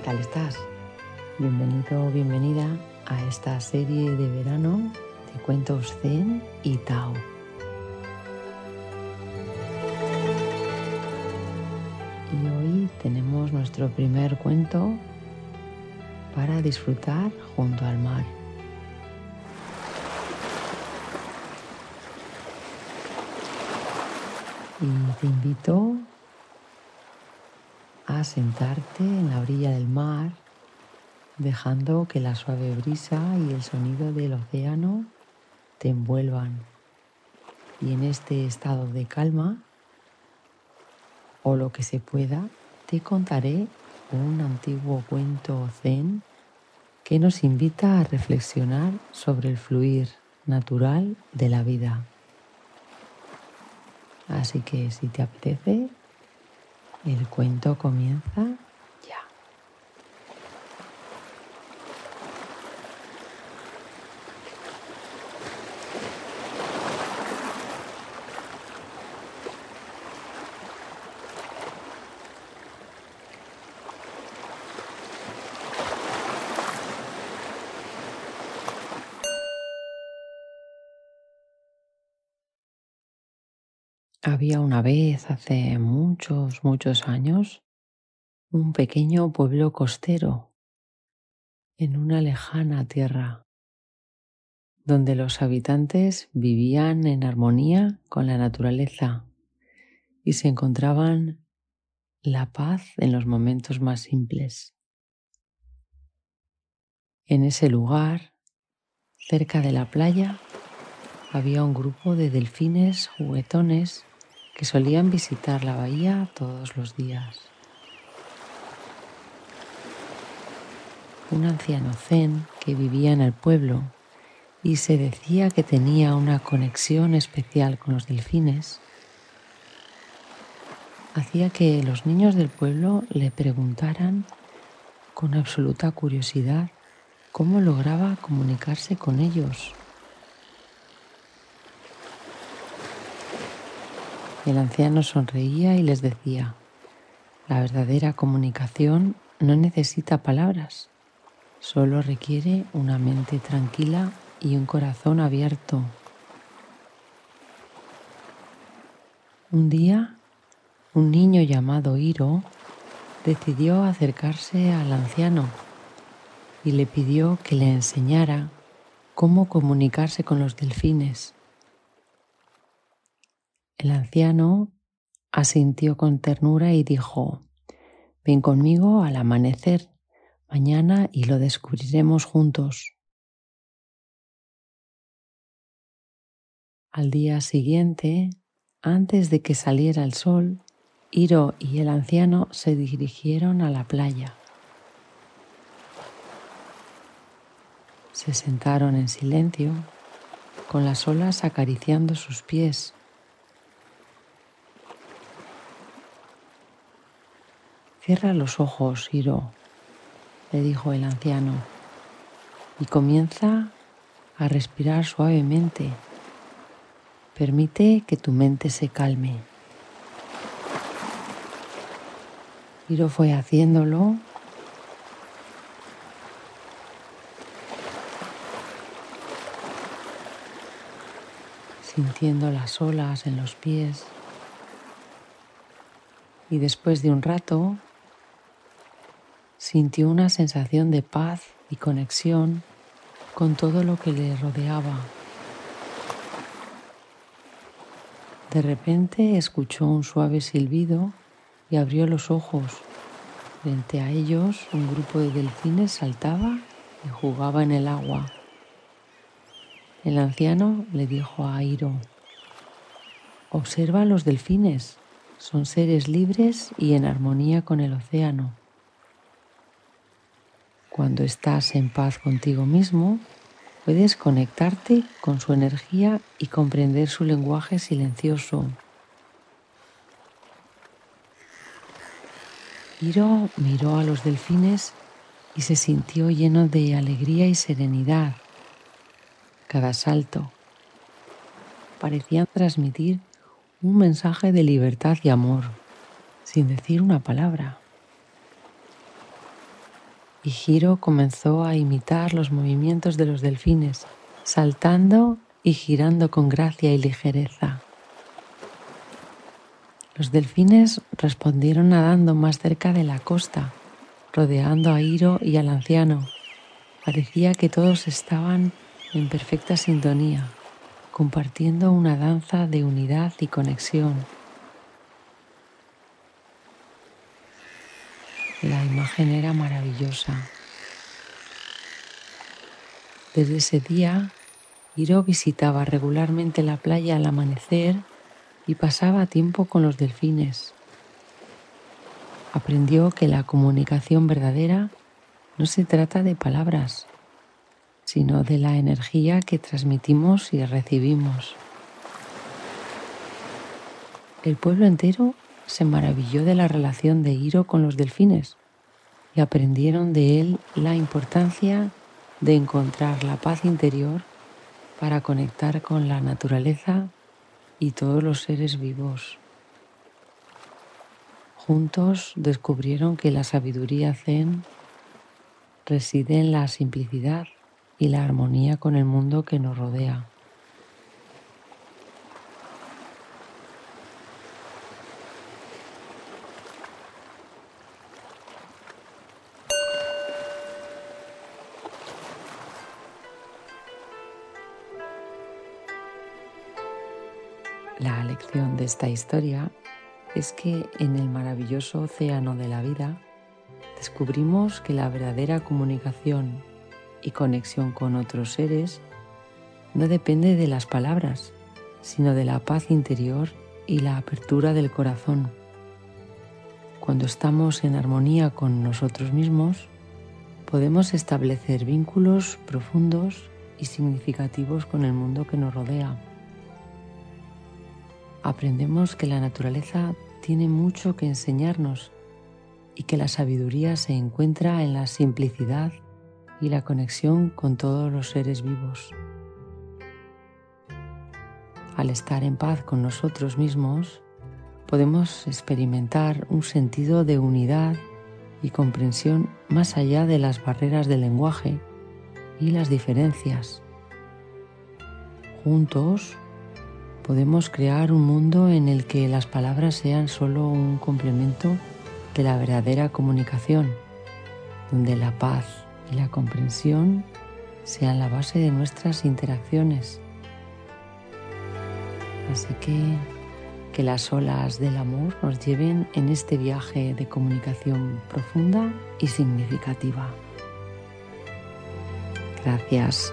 ¿qué tal estás? Bienvenido bienvenida a esta serie de verano de cuentos Zen y Tao. Y hoy tenemos nuestro primer cuento para disfrutar junto al mar. Y te invito a sentarte en la orilla del mar, dejando que la suave brisa y el sonido del océano te envuelvan. Y en este estado de calma, o lo que se pueda, te contaré un antiguo cuento zen que nos invita a reflexionar sobre el fluir natural de la vida. Así que si te apetece, el cuento comienza Había una vez, hace muchos, muchos años, un pequeño pueblo costero en una lejana tierra, donde los habitantes vivían en armonía con la naturaleza y se encontraban la paz en los momentos más simples. En ese lugar, cerca de la playa, había un grupo de delfines juguetones que solían visitar la bahía todos los días. Un anciano zen que vivía en el pueblo y se decía que tenía una conexión especial con los delfines, hacía que los niños del pueblo le preguntaran con absoluta curiosidad cómo lograba comunicarse con ellos. El anciano sonreía y les decía, la verdadera comunicación no necesita palabras, solo requiere una mente tranquila y un corazón abierto. Un día, un niño llamado Hiro decidió acercarse al anciano y le pidió que le enseñara cómo comunicarse con los delfines. El anciano asintió con ternura y dijo, ven conmigo al amanecer mañana y lo descubriremos juntos. Al día siguiente, antes de que saliera el sol, Hiro y el anciano se dirigieron a la playa. Se sentaron en silencio, con las olas acariciando sus pies Cierra los ojos, Hiro, le dijo el anciano, y comienza a respirar suavemente. Permite que tu mente se calme. Hiro fue haciéndolo sintiendo las olas en los pies. Y después de un rato sintió una sensación de paz y conexión con todo lo que le rodeaba. De repente escuchó un suave silbido y abrió los ojos. Frente a ellos un grupo de delfines saltaba y jugaba en el agua. El anciano le dijo a Airo, observa a los delfines, son seres libres y en armonía con el océano. Cuando estás en paz contigo mismo, puedes conectarte con su energía y comprender su lenguaje silencioso. Hiro miró a los delfines y se sintió lleno de alegría y serenidad. Cada salto parecía transmitir un mensaje de libertad y amor, sin decir una palabra. Y Giro comenzó a imitar los movimientos de los delfines, saltando y girando con gracia y ligereza. Los delfines respondieron nadando más cerca de la costa, rodeando a Hiro y al anciano. Parecía que todos estaban en perfecta sintonía, compartiendo una danza de unidad y conexión. La imagen era maravillosa. Desde ese día, Hiro visitaba regularmente la playa al amanecer y pasaba tiempo con los delfines. Aprendió que la comunicación verdadera no se trata de palabras, sino de la energía que transmitimos y recibimos. El pueblo entero se maravilló de la relación de Hiro con los delfines y aprendieron de él la importancia de encontrar la paz interior para conectar con la naturaleza y todos los seres vivos. Juntos descubrieron que la sabiduría zen reside en la simplicidad y la armonía con el mundo que nos rodea. La lección de esta historia es que en el maravilloso océano de la vida descubrimos que la verdadera comunicación y conexión con otros seres no depende de las palabras, sino de la paz interior y la apertura del corazón. Cuando estamos en armonía con nosotros mismos, podemos establecer vínculos profundos y significativos con el mundo que nos rodea aprendemos que la naturaleza tiene mucho que enseñarnos y que la sabiduría se encuentra en la simplicidad y la conexión con todos los seres vivos. Al estar en paz con nosotros mismos, podemos experimentar un sentido de unidad y comprensión más allá de las barreras del lenguaje y las diferencias. Juntos podemos crear un mundo en el que las palabras sean solo un complemento de la verdadera comunicación, donde la paz y la comprensión sean la base de nuestras interacciones. Así que que las olas del amor nos lleven en este viaje de comunicación profunda y significativa. Gracias